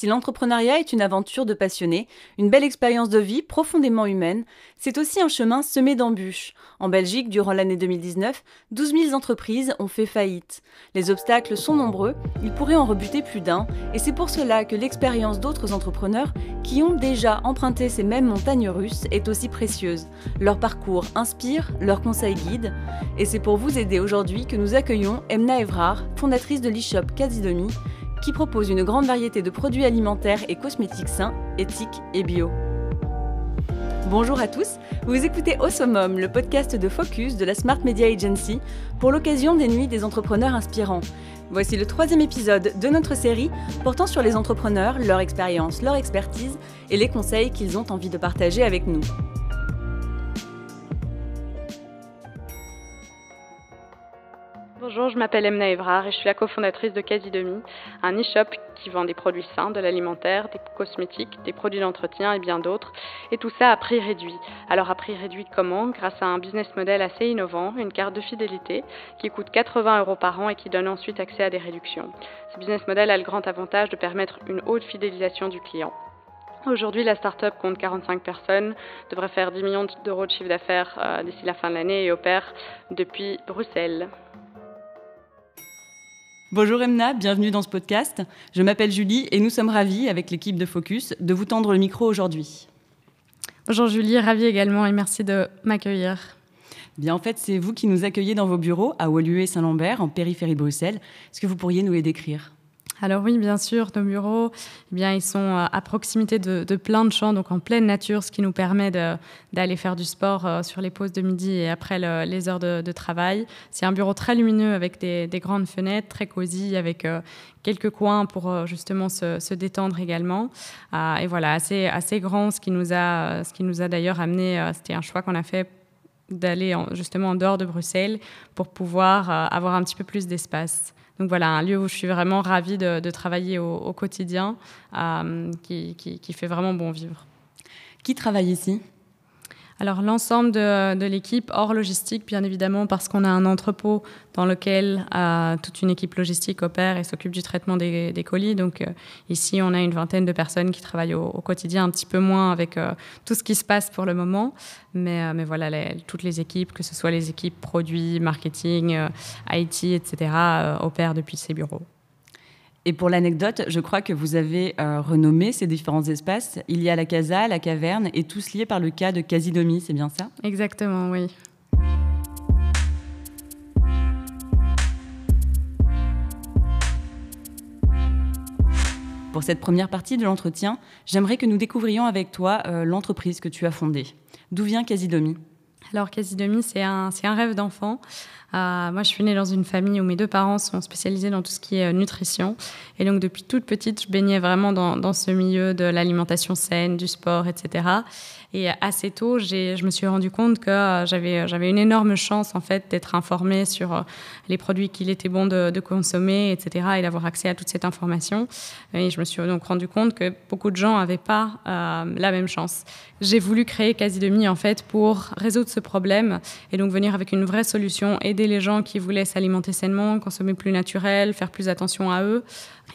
Si l'entrepreneuriat est une aventure de passionnés, une belle expérience de vie profondément humaine, c'est aussi un chemin semé d'embûches. En Belgique, durant l'année 2019, 12 000 entreprises ont fait faillite. Les obstacles sont nombreux, il pourrait en rebuter plus d'un, et c'est pour cela que l'expérience d'autres entrepreneurs qui ont déjà emprunté ces mêmes montagnes russes est aussi précieuse. Leur parcours inspire, leurs conseils guident, et c'est pour vous aider aujourd'hui que nous accueillons Emna Evrard, fondatrice de l'e-shop Casidomi, qui propose une grande variété de produits alimentaires et cosmétiques sains, éthiques et bio. Bonjour à tous, vous écoutez Au le podcast de Focus de la Smart Media Agency pour l'occasion des Nuits des entrepreneurs inspirants. Voici le troisième épisode de notre série portant sur les entrepreneurs, leur expérience, leur expertise et les conseils qu'ils ont envie de partager avec nous. Bonjour, je m'appelle Emna Evrard et je suis la cofondatrice de Casidomi, un e-shop qui vend des produits sains, de l'alimentaire, des cosmétiques, des produits d'entretien et bien d'autres, et tout ça à prix réduit. Alors à prix réduit comment? Grâce à un business model assez innovant, une carte de fidélité qui coûte 80 euros par an et qui donne ensuite accès à des réductions. Ce business model a le grand avantage de permettre une haute fidélisation du client. Aujourd'hui, la start-up compte 45 personnes, devrait faire 10 millions d'euros de chiffre d'affaires euh, d'ici la fin de l'année et opère depuis Bruxelles. Bonjour Emna, bienvenue dans ce podcast. Je m'appelle Julie et nous sommes ravis, avec l'équipe de Focus, de vous tendre le micro aujourd'hui. Bonjour Julie, ravie également et merci de m'accueillir. Bien, en fait, c'est vous qui nous accueillez dans vos bureaux à Woluwe Saint-Lambert, en périphérie de Bruxelles. Est-ce que vous pourriez nous les décrire? Alors oui, bien sûr, nos bureaux, eh bien, ils sont euh, à proximité de, plein de champs, donc en pleine nature, ce qui nous permet d'aller faire du sport euh, sur les pauses de midi et après les heures de, travail. C'est un bureau très lumineux avec des, grandes fenêtres, très cosy, avec euh, quelques coins pour justement se, détendre également. et voilà, assez, assez grand, ce qui nous a, ce qui nous a d'ailleurs amené, c'était un choix qu'on a fait d'aller justement en dehors de Bruxelles pour pouvoir avoir un petit peu plus d'espace. Donc voilà, un lieu où je suis vraiment ravie de, travailler au, quotidien, euh, qui, qui, fait vraiment bon vivre. Qui travaille ici? Alors l'ensemble de, l'équipe, hors logistique bien évidemment, parce qu'on a un entrepôt dans lequel euh, toute une équipe logistique opère et s'occupe du traitement des, colis. Donc euh, ici, on a une vingtaine de personnes qui travaillent au, quotidien, un petit peu moins avec euh, tout ce qui se passe pour le moment. Mais, mais voilà, toutes les équipes, que ce soit les équipes produits, marketing, IT, etc., opèrent depuis ces bureaux. Et pour l'anecdote, je crois que vous avez euh, renommé ces différents espaces. Il y a la casa, la caverne, et tous liés par le cas de Casidomi, c'est bien ça? Exactement, oui. Pour cette première partie de l'entretien, j'aimerais que nous découvrions avec toi euh, l'entreprise que tu as fondée. D'où vient Casidomi? Alors, Casidomi, c'est un, un rêve d'enfant. Euh, moi, je suis née dans une famille où mes deux parents sont spécialisés dans tout ce qui est euh, nutrition. Et donc, depuis toute petite, je baignais vraiment dans, ce milieu de l'alimentation saine, du sport, etc. Et assez tôt, je me suis rendu compte que euh, j'avais, une énorme chance en fait d'être informée sur euh, les produits qu'il était bon de, consommer, etc. et d'avoir accès à toute cette information. Et je me suis donc rendu compte que beaucoup de gens n'avaient pas euh, la même chance. J'ai voulu créer Quasi Demi en fait pour résoudre ce problème et donc venir avec une vraie solution, les gens qui voulaient s'alimenter sainement, consommer plus naturel, faire plus attention à eux.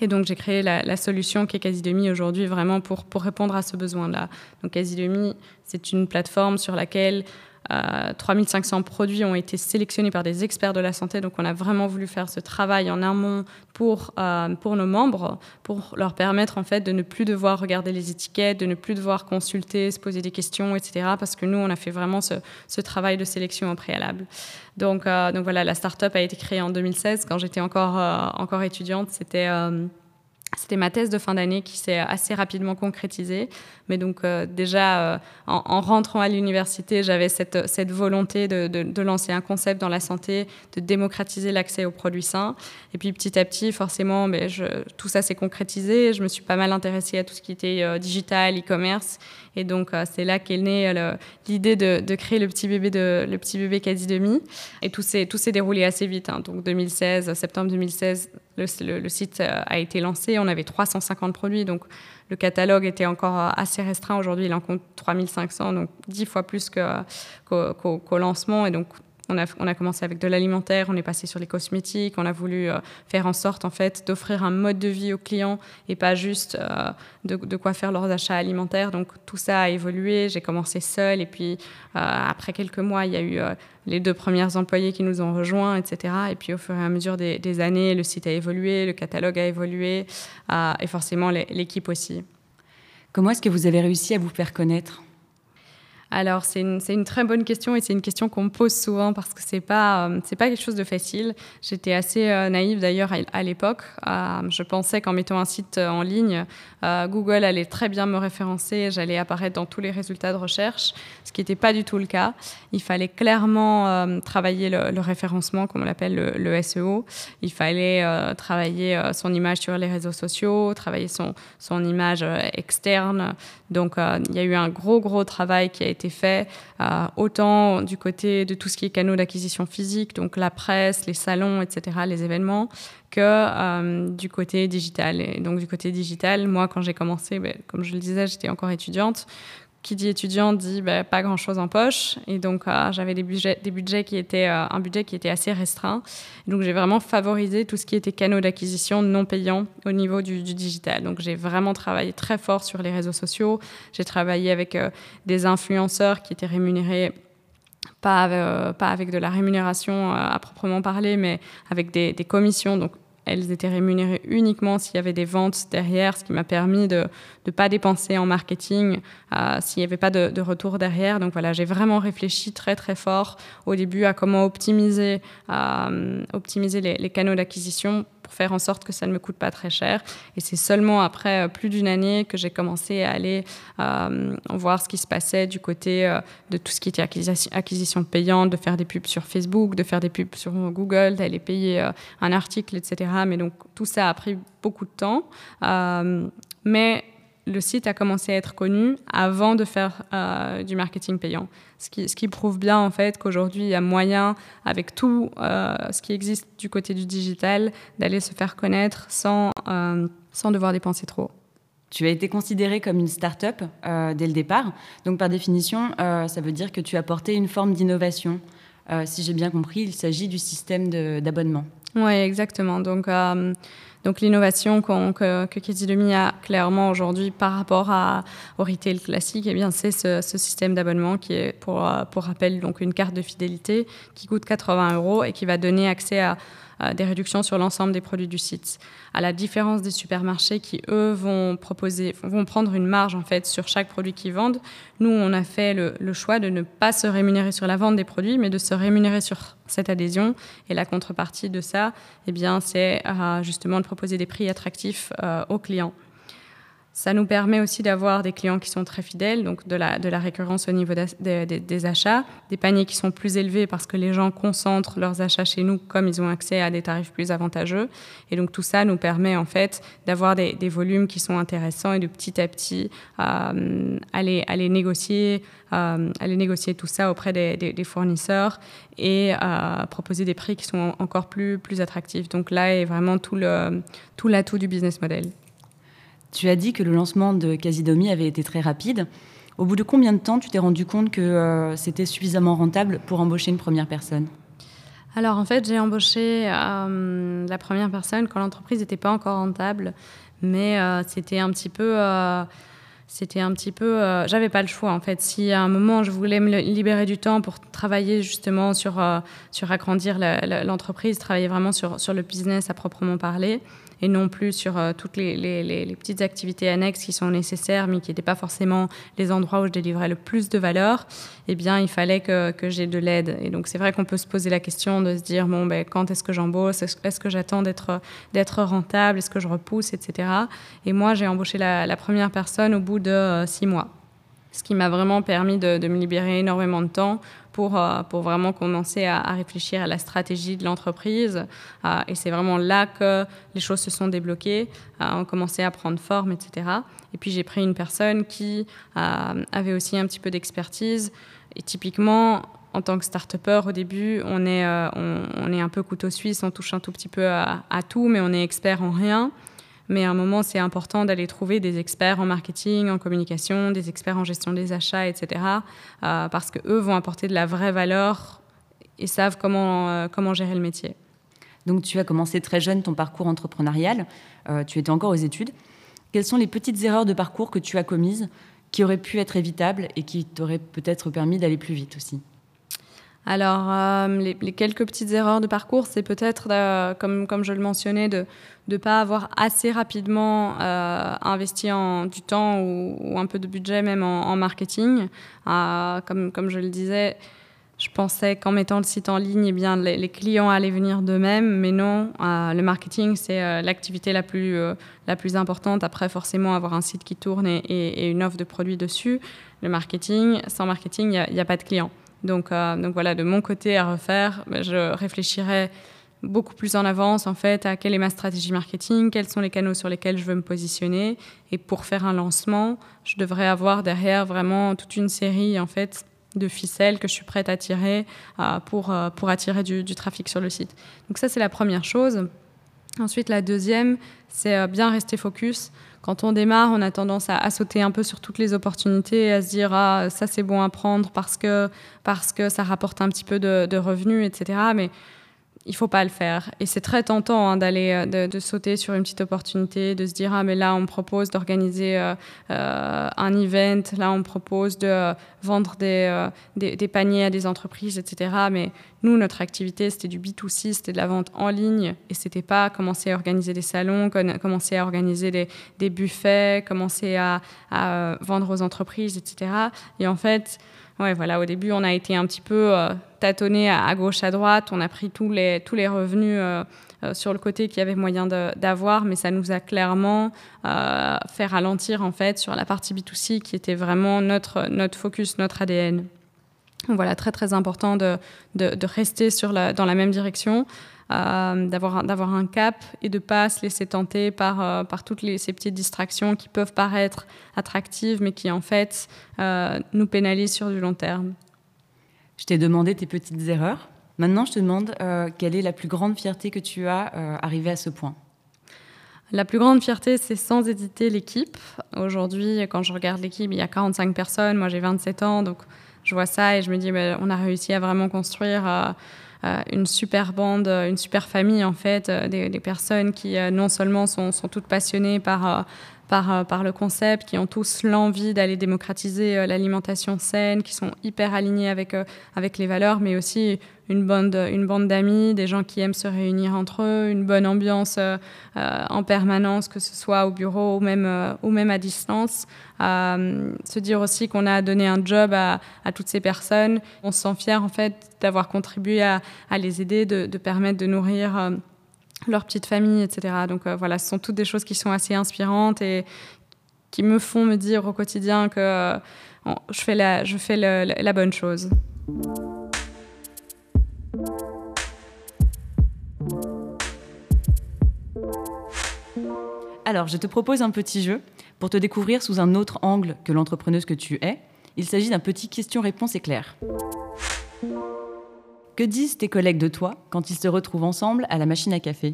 Et donc j'ai créé la, solution qui est Quasi Demi aujourd'hui vraiment pour, pour répondre à ce besoin-là. Donc Quasi Demi, c'est une plateforme sur laquelle 3500 euh, produits ont été sélectionnés par des experts de la santé. Donc, on a vraiment voulu faire ce travail en amont pour, euh, pour nos membres, pour leur permettre en fait de ne plus devoir regarder les étiquettes, de ne plus devoir consulter, se poser des questions, etc. Parce que nous, on a fait vraiment ce, travail de sélection au préalable. Donc, euh, donc voilà, la start-up a été créée en 2016 quand j'étais encore, encore étudiante. C'était c'était ma thèse de fin d'année qui s'est assez rapidement concrétisée. Mais donc euh, déjà, euh, en, rentrant à l'université, j'avais cette, volonté de, lancer un concept dans la santé, de démocratiser l'accès aux produits sains. Et puis petit à petit, forcément, mais ben, tout ça s'est concrétisé. Je me suis pas mal intéressée à tout ce qui était euh, digital, e-commerce. Et donc c'est là qu'est née l'idée de, de, créer le petit bébé de le petit bébé quasi demi. Et tout s'est tout s'est déroulé assez vite. Hein. Donc 2016, septembre 2016, le, site a été lancé. On avait 350 produits. Donc le catalogue était encore euh, assez restreint. Aujourd'hui, il en compte 3500, donc 10 fois plus qu'au lancement. Et donc, On a, commencé avec de l'alimentaire, on est passé sur les cosmétiques, on a voulu euh, faire en sorte en fait d'offrir un mode de vie aux clients et pas juste euh, de, quoi faire leurs achats alimentaires. Donc tout ça a évolué. J'ai commencé seule et puis après quelques mois, il y a eu les deux premières employés qui nous ont rejoints, etc. Et puis au fur et à mesure des années, le site a évolué, le catalogue a évolué et forcément l'équipe aussi. Comment est-ce que vous avez réussi à vous faire connaître? Alors, c'est une, très bonne question et c'est une question qu'on me pose souvent parce que c'est pas, euh, pas quelque chose de facile. J'étais assez euh, naïve d'ailleurs à, l'époque. Euh, je pensais qu'en mettant un site en ligne, Google allait très bien me référencer, j'allais apparaître dans tous les résultats de recherche, ce qui n'était pas du tout le cas. Il fallait clairement travailler le, référencement, comme on l'appelle le, le, SEO. Il fallait travailler son image sur les réseaux sociaux, travailler son, son image externe. Donc, il y a eu un gros, gros travail qui a été fait, euh, autant du côté de tout ce qui est canaux d'acquisition physique, donc la presse, les salons, etc., les événements, que euh, du côté digital. Et donc du côté digital, moi, quand j'ai commencé, ben, comme je le disais, j'étais encore étudiante qui dit étudiant dit bah, pas grand chose en poche. Et donc euh, j'avais des budgets des budgets qui étaient euh, un budget qui était assez restreint. Donc j'ai vraiment favorisé tout ce qui était canaux d'acquisition non payants au niveau du, digital. Donc j'ai vraiment travaillé très fort sur les réseaux sociaux. J'ai travaillé avec euh, des influenceurs qui étaient rémunérés pas, pas avec de la rémunération à proprement parler, mais avec des, des commissions, donc elles étaient rémunérées uniquement s'il y avait des ventes derrière, ce qui m'a permis de ne pas dépenser en marketing euh, s'il n'y avait pas de, retour derrière. Donc voilà, j'ai vraiment réfléchi très très fort au début à comment optimiser, euh, optimiser les, canaux d'acquisition faire en sorte que ça ne me coûte pas très cher. Et c'est seulement après euh, plus d'une année que j'ai commencé à aller euh, voir ce qui se passait du côté euh, de tout ce qui était acquisition, acquisition, payante, de faire des pubs sur Facebook, de faire des pubs sur Google, d'aller payer un article, etc. Mais donc tout ça a pris beaucoup de temps. mais le site a commencé à être connu avant de faire euh, du marketing payant. Ce qui, ce qui, prouve bien en fait qu'aujourd'hui, il y a moyen, avec tout euh, ce qui existe du côté du digital, d'aller se faire connaître sans, euh, sans devoir dépenser trop. Tu as été considérée comme une start-up dès le départ. Donc, par définition, ça veut dire que tu as apporté une forme d'innovation. si j'ai bien compris, il s'agit du système d'abonnement. Oui, exactement. Donc, donc l'innovation que, que a clairement aujourd'hui par rapport à, au retail classique, eh c'est ce, système d'abonnement qui est pour, pour rappel donc une carte de fidélité qui coûte 80 euros et qui va donner accès à des réductions sur l'ensemble des produits du site. À la différence des supermarchés qui, eux, vont proposer, vont prendre une marge en fait sur chaque produit qu'ils vendent. Nous, on a fait le, choix de ne pas se rémunérer sur la vente des produits, mais de se rémunérer sur cette adhésion. Et la contrepartie de ça, eh bien, c'est euh, justement de proposer des prix attractifs euh, aux clients. Ça nous permet aussi d'avoir des clients qui sont très fidèles, donc de la, récurrence au niveau des achats, des paniers qui sont plus élevés parce que les gens concentrent leurs achats chez nous comme ils ont accès à des tarifs plus avantageux. Et donc tout ça nous permet en fait d'avoir des, volumes qui sont intéressants et de petit à petit euh, aller, aller, négocier, euh, aller négocier tout ça auprès des, fournisseurs et euh, proposer des prix qui sont encore plus, attractifs. Donc là est vraiment tout l'atout tout du business model. Tu as dit que le lancement de Casidomi avait été très rapide. Au bout de combien de temps tu t'es rendu compte que euh, c'était suffisamment rentable pour embaucher une première personne? Alors en fait, j'ai embauché euh, la première personne quand l'entreprise n'était pas encore rentable, mais euh, c'était un petit peu c'était un petit peu j'avais pas le choix en fait si à un moment je voulais me libérer du temps pour travailler justement sur sur agrandir l'entreprise travailler vraiment sur sur le business à proprement parler et non plus sur euh, toutes les, petites activités annexes qui sont nécessaires, mais qui n'étaient pas forcément les endroits où je délivrais le plus de valeur, eh bien, il fallait que, que j'ai de l'aide. Et donc, c'est vrai qu'on peut se poser la question de se dire, bon, ben, quand est-ce que j'embauche? Est-ce que j'attends d'être, rentable? Est-ce que je repousse, etc. Et moi, j'ai embauché la, première personne au bout de euh, six mois ce qui m'a vraiment permis de, me libérer énormément de temps pour, euh, pour vraiment commencer à, réfléchir à la stratégie de l'entreprise. Euh, et c'est vraiment là que les choses se sont débloquées, euh, ont commencé à prendre forme, etc. Et puis j'ai pris une personne qui avait aussi un petit peu d'expertise. Et typiquement, en tant que start-upper, au début, on est, on, est un peu couteau suisse, on touche un tout petit peu à, à tout, mais on est expert en rien. Mais à un moment, c'est important d'aller trouver des experts en marketing, en communication, des experts en gestion des achats, etc. Euh, parce qu'eux vont apporter de la vraie valeur et savent comment, comment gérer le métier. Donc tu as commencé très jeune ton parcours entrepreneurial, tu étais encore aux études. Quelles sont les petites erreurs de parcours que tu as commises qui auraient pu être évitables et qui t'auraient peut-être permis d'aller plus vite aussi? Alors, euh, les, quelques petites erreurs de parcours, c'est peut-être, euh, comme, je le mentionnais, de ne pas avoir assez rapidement euh, investi en, du temps ou, un peu de budget même en, marketing. comme, je le disais, je pensais qu'en mettant le site en ligne, eh bien, les, clients allaient venir d'eux-mêmes, mais non, le marketing, c'est l'activité la, plus importante. Après, forcément, avoir un site qui tourne et, une offre de produits dessus. Le marketing, sans marketing, il n'y a, pas de clients. Donc, euh, donc voilà, de mon côté à refaire, ben, je réfléchirais beaucoup plus en avance en fait à quelle est ma stratégie marketing, quels sont les canaux sur lesquels je veux me positionner et pour faire un lancement, je devrais avoir derrière vraiment toute une série en fait de ficelles que je suis prête à tirer euh, pour, euh, pour attirer du, trafic sur le site. Donc ça c'est la première chose. Ensuite la deuxième c'est bien rester focus quand on démarre, on a tendance à, sauter un peu sur toutes les opportunités à se dire ah ça c'est bon à prendre parce que parce que ça rapporte un petit peu de, de revenus, etc. il faut pas le faire. Et c'est très tentant hein, d'aller euh, de, sauter sur une petite opportunité, de se dire ah mais là on me propose d'organiser euh, euh, un event, là on me propose de vendre des, des, paniers à des entreprises, etc. Mais nous notre activité c'était du B2C, c'était de la vente en ligne et c'était pas commencer à organiser des salons, commencer à organiser des, des buffets, commencer à, à, vendre aux entreprises, etc. Et en fait ouais, voilà, au début, on a été un petit peu euh, tâtonné à, gauche, à droite. On a pris tous les, tous les revenus euh, euh, sur le côté qu'il y avait moyen d'avoir, mais ça nous a clairement fait ralentir, en fait, sur la partie B2C qui était vraiment notre, notre focus, notre ADN. Voilà, très très important de, de, de rester sur la, dans la même direction. Euh, d'avoir un cap et de pas se laisser tenter par, euh, par toutes les, ces petites distractions qui peuvent paraître attractives, mais qui en fait euh, nous pénalisent sur du long terme. Je t'ai demandé tes petites erreurs. Maintenant, je te demande quelle est la plus grande fierté que tu as arrivé à ce point? La plus grande fierté, c'est sans hésiter l'équipe. Aujourd'hui, quand je regarde l'équipe, il y a 45 personnes. Moi, j'ai 27 ans, donc je vois ça et je me dis, on a réussi à vraiment construire euh, une super bande, euh, une super famille en fait, euh, des, personnes qui non seulement sont toutes passionnées par par, par, le concept, qui ont tous l'envie d'aller démocratiser l'alimentation saine, qui sont hyper alignés avec, avec les valeurs, mais aussi une bande, une bande d'amis, des gens qui aiment se réunir entre eux, une bonne ambiance euh, en permanence, que ce soit au bureau ou même, euh, ou même à distance. se dire aussi qu'on a donné un job à, toutes ces personnes. On se sent fier en fait d'avoir contribué à, les aider, de, permettre de nourrir euh, leur petite famille, etc. Donc voilà, ce sont toutes des choses qui sont assez inspirantes et qui me font me dire au quotidien que je fais la, je fais la bonne chose. Alors, je te propose un petit jeu pour te découvrir sous un autre angle que l'entrepreneuse que tu es. Il s'agit d'un petit question-réponse éclair. Que disent tes collègues de toi quand ils se retrouvent ensemble à la machine à café?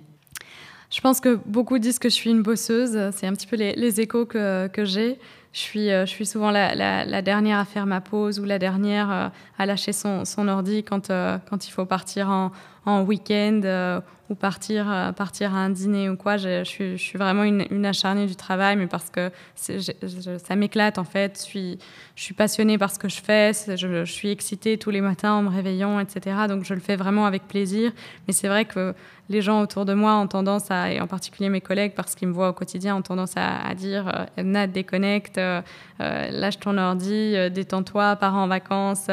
Je pense que beaucoup disent que je suis une bosseuse. C'est un petit peu les, échos que, j'ai. Je suis, euh, je suis souvent la, dernière à faire ma pause ou la dernière euh, à lâcher son, ordi quand, euh, quand il faut partir en, en week-end ou partir, partir à un dîner ou quoi. Je, je, suis, vraiment une, une, acharnée du travail, mais parce que ça m'éclate en fait. Je suis, je suis passionnée par ce que je fais, je, suis excitée tous les matins en me réveillant, etc. Donc je le fais vraiment avec plaisir. Mais c'est vrai que les gens autour de moi ont tendance à, et en particulier mes collègues, parce qu'ils me voient au quotidien, ont tendance à, dire euh, déconnecte, euh, lâche ton ordi, détends-toi, pars en vacances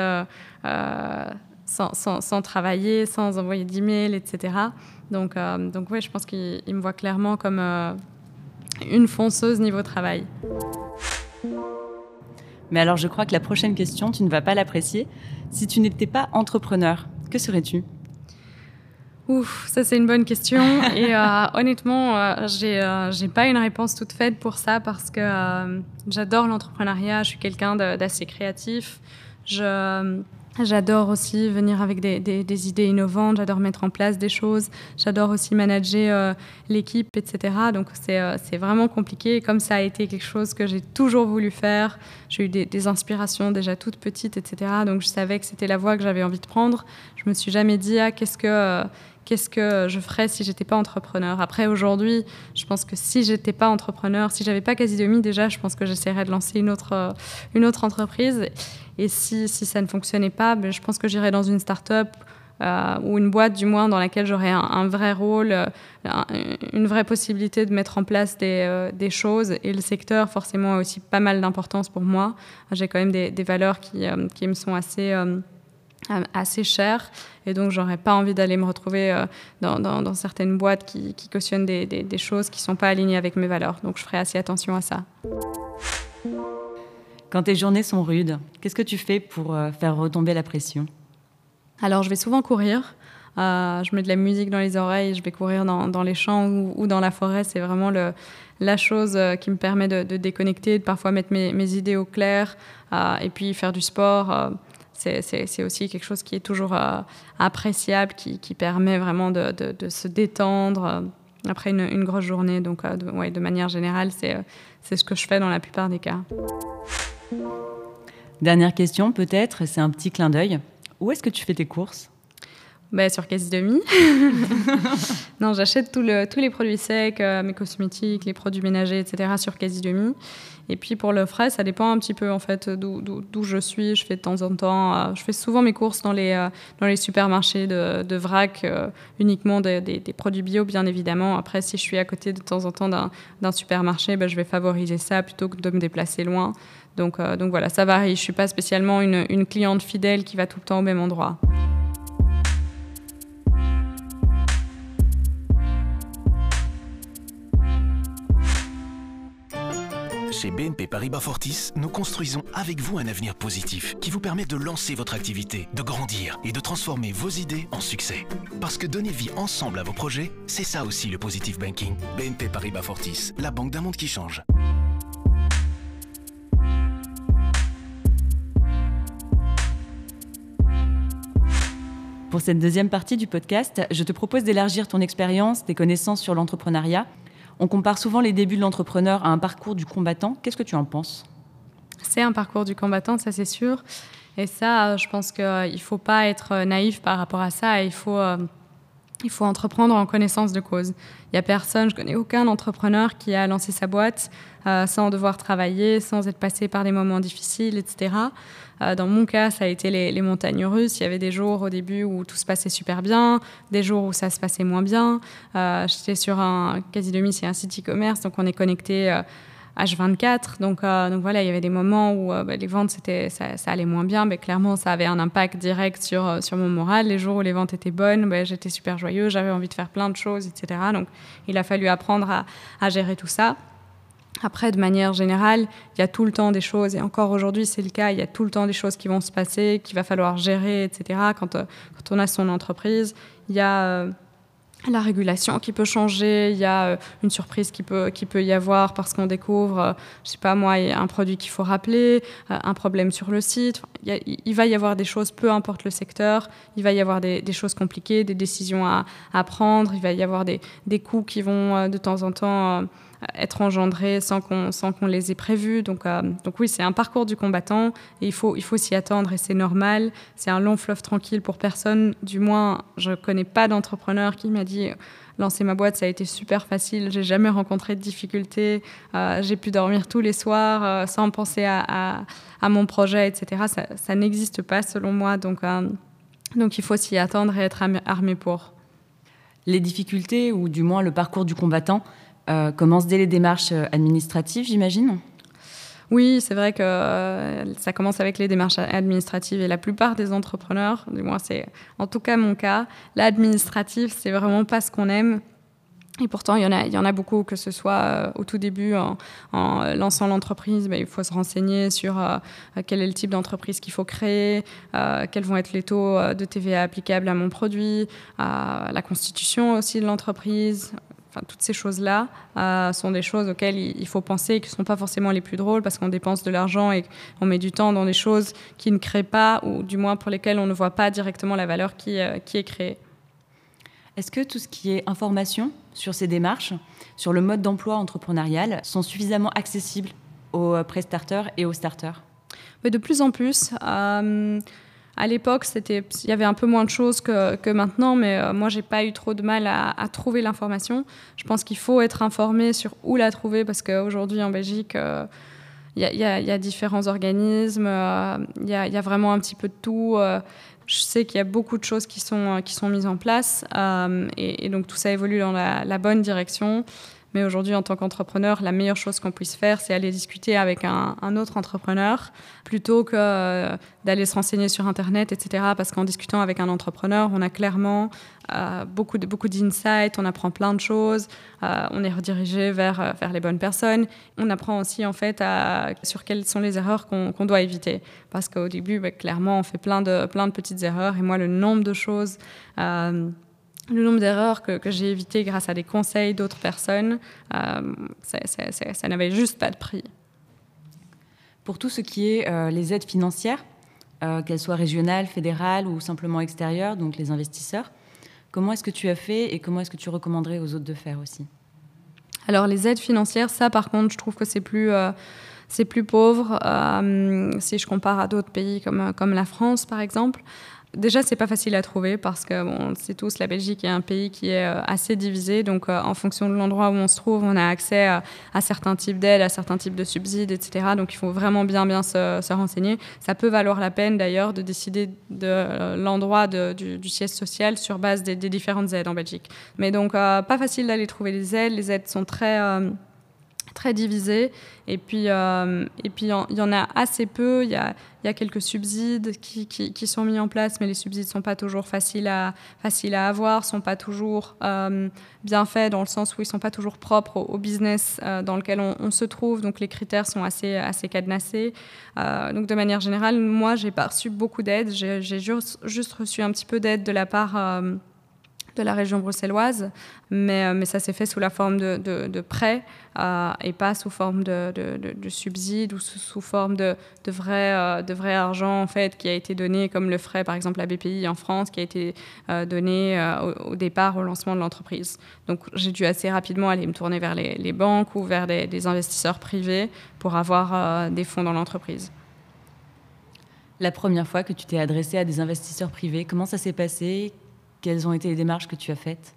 sans, travailler, sans envoyer d'emails, etc. Donc, euh, donc ouais, je pense qu'il me voit clairement comme euh, une fonceuse niveau travail. Mais alors, je crois que la prochaine question, tu ne vas pas l'apprécier. Si tu n'étais pas entrepreneur, que serais-tu? Ouf, ça c'est une bonne question. Et euh, honnêtement, j'ai j'ai pas une réponse toute faite pour ça parce que j'adore l'entrepreneuriat. Je suis quelqu'un d'assez créatif. J'adore aussi venir avec des, des, idées innovantes, j'adore mettre en place des choses, j'adore aussi manager euh, l'équipe, etc. Donc euh, c'est vraiment compliqué. Et comme ça a été quelque chose que j'ai toujours voulu faire, j'ai eu des, inspirations déjà toutes petites, etc. Donc je savais que c'était la voie que j'avais envie de prendre. Je me suis jamais dit, ah, qu'est-ce que... Euh, qu'est-ce que je ferais si j'étais pas entrepreneur? Après, aujourd'hui, je pense que si j'étais pas entrepreneur, si j'avais pas quasi demi déjà, je pense que j'essaierais de lancer une autre, une autre entreprise. Et si, si ça ne fonctionnait pas, ben, je pense que j'irais dans une start-up euh, ou une boîte du moins dans laquelle j'aurais un, vrai rôle, euh, une vraie possibilité de mettre en place des, euh, des, choses. Et le secteur, forcément, a aussi pas mal d'importance pour moi. J'ai quand même des, des valeurs qui, qui, me sont assez assez cher et donc j'aurais pas envie d'aller me retrouver euh, dans, dans, certaines boîtes qui, qui cautionnent des, des, des, choses qui sont pas alignées avec mes valeurs donc je ferai assez attention à ça. Quand tes journées sont rudes, qu'est-ce que tu fais pour euh, faire retomber la pression? Alors je vais souvent courir. Euh, je mets de la musique dans les oreilles, je vais courir dans, dans les champs ou, dans la forêt. C'est vraiment le, la chose qui me permet de, de, déconnecter, de parfois mettre mes, mes idées au clair et puis faire du sport c'est aussi quelque chose qui est toujours euh, appréciable, qui, permet vraiment de, se détendre euh, après une, grosse journée. Donc, euh, de, ouais, de manière générale, c'est ce que je fais dans la plupart des cas. Dernière question, peut-être, c'est un petit clin d'œil. Où est-ce que tu fais tes courses? Bah, sur Quasi Demi. non, j'achète tous les produits secs, mes cosmétiques, les produits ménagers, etc. sur Quasi Demi. Et puis pour le frais, ça dépend un petit peu en fait d'où je suis. Je fais de temps en temps, euh, je fais souvent mes courses dans les, euh, dans les supermarchés de, de vrac, euh, uniquement des, des, produits bio bien évidemment. Après, si je suis à côté de temps en temps d'un supermarché, ben, je vais favoriser ça plutôt que de me déplacer loin. Donc, donc voilà, ça varie. Je suis pas spécialement une, une cliente fidèle qui va tout le temps au même endroit. Chez BNP Paribas Fortis, nous construisons avec vous un avenir positif qui vous permet de lancer votre activité, de grandir et de transformer vos idées en succès. Parce que donner vie ensemble à vos projets, c'est ça aussi le positive banking. BNP Paribas Fortis, la banque d'un monde qui change. Pour cette deuxième partie du podcast, je te propose d'élargir ton expérience, tes connaissances sur l'entrepreneuriat on compare souvent les débuts de l'entrepreneur à un parcours du combattant. Qu'est-ce que tu en penses? C'est un parcours du combattant, ça c'est sûr. Et ça, je pense qu'il ne faut pas être naïf par rapport à ça. Il faut, euh, il faut entreprendre en connaissance de cause. Il n'y a personne, je connais aucun entrepreneur qui a lancé sa boîte euh, sans devoir travailler, sans être passé par des moments difficiles, etc. Euh, dans mon cas, ça a été les, montagnes russes. Il y avait des jours au début où tout se passait super bien, des jours où ça se passait moins bien. Euh, j'étais sur un quasi demi, c'est un site e-commerce, donc on est connecté. H24. Donc, donc voilà, il y avait des moments où bah, les ventes, c'était, ça, allait moins bien, mais clairement, ça avait un impact direct sur, sur mon moral. Les jours où les ventes étaient bonnes, bah, j'étais super joyeux, j'avais envie de faire plein de choses, etc. Donc il a fallu apprendre à, à gérer tout ça. Après, de manière générale, il y a tout le temps des choses, et encore aujourd'hui c'est le cas, il y a tout le temps des choses qui vont se passer, qu'il va falloir gérer, etc. Quand, euh, quand on a son entreprise, il y a euh, la régulation qui peut changer, il y a euh, une surprise qui peut, qui peut y avoir parce qu'on découvre, je sais pas moi, un produit qu'il faut rappeler, un problème sur le site. Il, va y avoir des choses, peu importe le secteur, il va y avoir des, choses compliquées, des décisions à, à, prendre, il va y avoir des, des coûts qui vont de temps en temps être engendrés sans qu'on qu'on les ait prévus. Donc, euh, donc oui, c'est un parcours du combattant et il faut, il faut s'y attendre et c'est normal. C'est un long fleuve tranquille pour personne. Du moins, je connais pas d'entrepreneur qui m'a dit lancer ma boîte, ça a été super facile. J'ai jamais rencontré de difficultés. Euh, j'ai pu dormir tous les soirs euh, sans penser à, à, mon projet, etc. Ça, ça n'existe pas selon moi. Donc, donc il faut s'y attendre et être armé pour. Les difficultés, ou du moins le parcours du combattant, euh, commence dès les démarches euh, administratives, j'imagine? Oui, c'est vrai que euh, ça commence avec les démarches administratives et la plupart des entrepreneurs, du moins c'est en tout cas mon cas, l'administratif, c'est vraiment pas ce qu'on aime. Et pourtant, il y en a, il y en a beaucoup, que ce soit au tout début, en, lançant l'entreprise, ben, il faut se renseigner sur quel est le type d'entreprise qu'il faut créer, quels vont être les taux de TVA applicables à mon produit, la constitution aussi de l'entreprise, Enfin, toutes ces choses-là euh, sont des choses auxquelles il, faut penser et qui ne sont pas forcément les plus drôles parce qu'on dépense de l'argent et on met du temps dans des choses qui ne créent pas ou du moins pour lesquelles on ne voit pas directement la valeur qui, euh, qui est créée. Est-ce que tout ce qui est information sur ces démarches, sur le mode d'emploi entrepreneurial, sont suffisamment accessibles aux euh, pré-starters et aux starters? De plus en plus. À l'époque, il y avait un peu moins de choses que, maintenant, mais euh, moi, j'ai pas eu trop de mal à, trouver l'information. Je pense qu'il faut être informé sur où la trouver, parce qu'aujourd'hui, en Belgique, euh, il y, a différents organismes, euh, il y, a vraiment un petit peu de tout. je sais qu'il y a beaucoup de choses qui sont mises en place, et, donc tout ça évolue dans la bonne direction. Mais aujourd'hui, en tant qu'entrepreneur, la meilleure chose qu'on puisse faire, c'est aller discuter avec un, autre entrepreneur plutôt que euh, d'aller se renseigner sur Internet, etc. Parce qu'en discutant avec un entrepreneur, on a clairement euh, beaucoup, beaucoup d'insights, on apprend plein de choses, euh, on est redirigé vers, vers les bonnes personnes. On apprend aussi, en fait, sur quelles sont les erreurs qu'on, doit éviter. Parce qu'au début, bah, clairement, on fait plein de, plein de petites erreurs. Et moi, le nombre de choses le nombre d'erreurs que, j'ai évitées grâce à des conseils d'autres personnes, euh, ça, n'avait juste pas de prix. Pour tout ce qui est euh, les aides financières, euh, qu'elles soient régionales, fédérales ou simplement extérieures, donc les investisseurs, comment est-ce que tu as fait et comment est-ce que tu recommanderais aux autres de faire aussi? Alors les aides financières, ça par contre, je trouve que c'est plus c'est plus pauvre si je compare à d'autres pays comme, comme la France par exemple. Déjà, c'est pas facile à trouver parce que bon, c'est tous la Belgique est un pays qui est euh, assez divisé. Donc, euh, en fonction de l'endroit où on se trouve, on a accès à, certains types d'aides, à certains types de subsides, etc. Donc, il faut vraiment bien bien se, renseigner. Ça peut valoir la peine d'ailleurs de décider de euh, l'endroit du, siège social sur base des, différentes aides en Belgique. Mais donc, pas facile d'aller trouver les aides. Les aides sont très très divisé. Et puis, euh, et il y en a assez peu. Il y a, y a, quelques subsides qui, qui, sont mis en place, mais les subsides ne sont pas toujours faciles à, faciles à avoir, sont pas toujours euh, bien faits dans le sens où ils ne sont pas toujours propres au, business euh, dans lequel on, se trouve. Donc les critères sont assez, assez cadenassés. donc de manière générale, moi, j'ai pas reçu beaucoup d'aide. J'ai juste, reçu un petit peu d'aide de la part de la région bruxelloise, mais, euh, mais ça s'est fait sous la forme de, prêts euh, et pas sous forme de, de subsides ou sous, forme de, vrai, euh, de vrai argent en fait qui a été donné comme le ferait par exemple la BPI en France qui a été donné au, départ au lancement de l'entreprise. Donc j'ai dû assez rapidement aller me tourner vers les, banques ou vers des, des, investisseurs privés pour avoir des fonds dans l'entreprise. La première fois que tu t'es adressé à des investisseurs privés, comment ça s'est passé? Quelles ont été les démarches que tu as faites?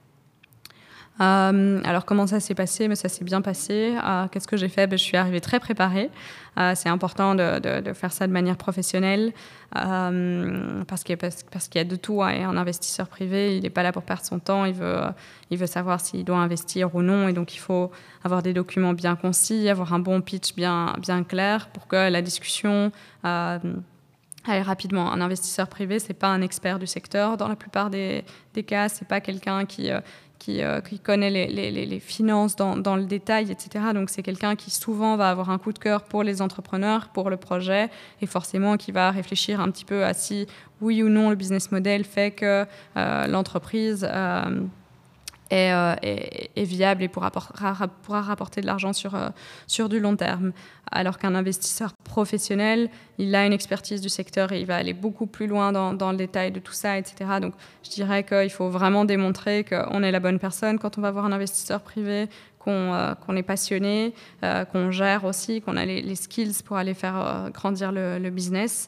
Euh, alors comment ça s'est passé? Mais ça s'est bien passé. Euh, qu'est-ce que j'ai fait? Ben, Je suis arrivée très préparée. Euh, c'est important de, faire ça de manière professionnelle parce qu'il y, a de tout. Hein. un investisseur privé, il n'est pas là pour perdre son temps. Il veut, savoir s'il doit investir ou non. Et donc il faut avoir des documents bien concis, avoir un bon pitch bien clair pour que la discussion Allez, rapidement, un investisseur privé, c'est pas un expert du secteur. Dans la plupart des, cas, c'est pas quelqu'un qui, euh, euh, qui, connaît les, les, les finances dans, dans, le détail, etc. Donc, c'est quelqu'un qui souvent va avoir un coup de cœur pour les entrepreneurs, pour le projet, et forcément qui va réfléchir un petit peu à si oui ou non le business model fait que euh, l'entreprise euh, est, viable et pourra, rapporter de l'argent sur, euh, sur du long terme. Alors qu'un investisseur professionnel, il a une expertise du secteur et il va aller beaucoup plus loin dans, le détail de tout ça, etc. Donc je dirais qu'il faut vraiment démontrer qu'on est la bonne personne quand on va voir un investisseur privé, qu'on euh, est passionné, qu'on gère aussi, qu'on a les, skills pour aller faire grandir le business.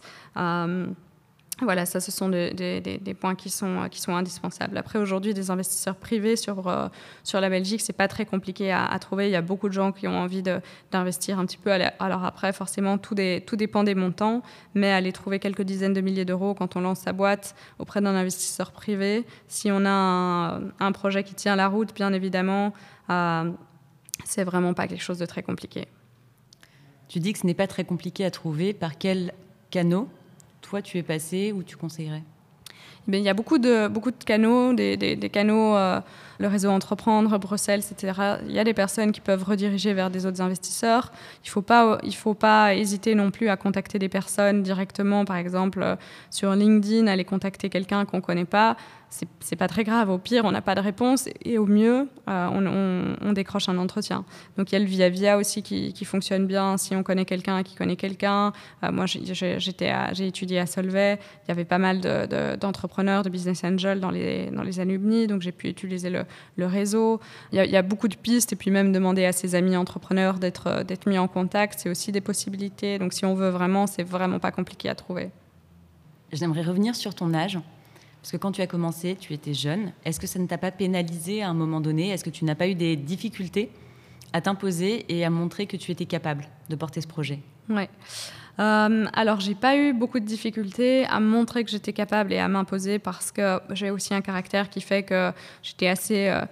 Voilà, ça, ce sont des, points qui sont, qui sont indispensables. Après, aujourd'hui, des investisseurs privés sur, euh, sur la Belgique, c'est pas très compliqué à, trouver. Il y a beaucoup de gens qui ont envie d'investir un petit peu. Alors après, forcément, tout, tout dépend des montants, mais aller trouver quelques dizaines de milliers d'euros quand on lance sa boîte auprès d'un investisseur privé, si on a un, projet qui tient la route, bien évidemment, euh, c'est vraiment pas quelque chose de très compliqué. Tu dis que ce n'est pas très compliqué à trouver. Par quel canaux tu es passé ou tu conseillerais? Eh il y a beaucoup de, beaucoup de canaux, des, des, canaux, euh, le réseau Entreprendre, Bruxelles, etc. Il y a des personnes qui peuvent rediriger vers des autres investisseurs. Il ne faut, pas, hésiter non plus à contacter des personnes directement, par exemple euh, sur LinkedIn, aller contacter quelqu'un qu'on ne connaît pas. c'est pas très grave. Au pire, on n'a pas de réponse et au mieux, euh, on, décroche un entretien. Donc il y a le via via aussi qui, fonctionne bien si on connaît quelqu'un qui connaît quelqu'un. Euh, moi, j'ai étudié à Solvay. Il y avait pas mal d'entrepreneurs, de, business angels dans les, dans les alumni, donc j'ai pu utiliser le, réseau. Il y, a, beaucoup de pistes et puis même demander à ses amis entrepreneurs d'être mis en contact, c'est aussi des possibilités. Donc si on veut vraiment, c'est vraiment pas compliqué à trouver. J'aimerais revenir sur ton âge. Parce que quand tu as commencé, tu étais jeune. Est-ce que ça ne t'a pas pénalisé à un moment donné? Est-ce que tu n'as pas eu des difficultés à t'imposer et à montrer que tu étais capable de porter ce projet? Oui. Euh, alors, j'ai pas eu beaucoup de difficultés à montrer que j'étais capable et à m'imposer parce que j'ai aussi un caractère qui fait que j'étais assez. Euh,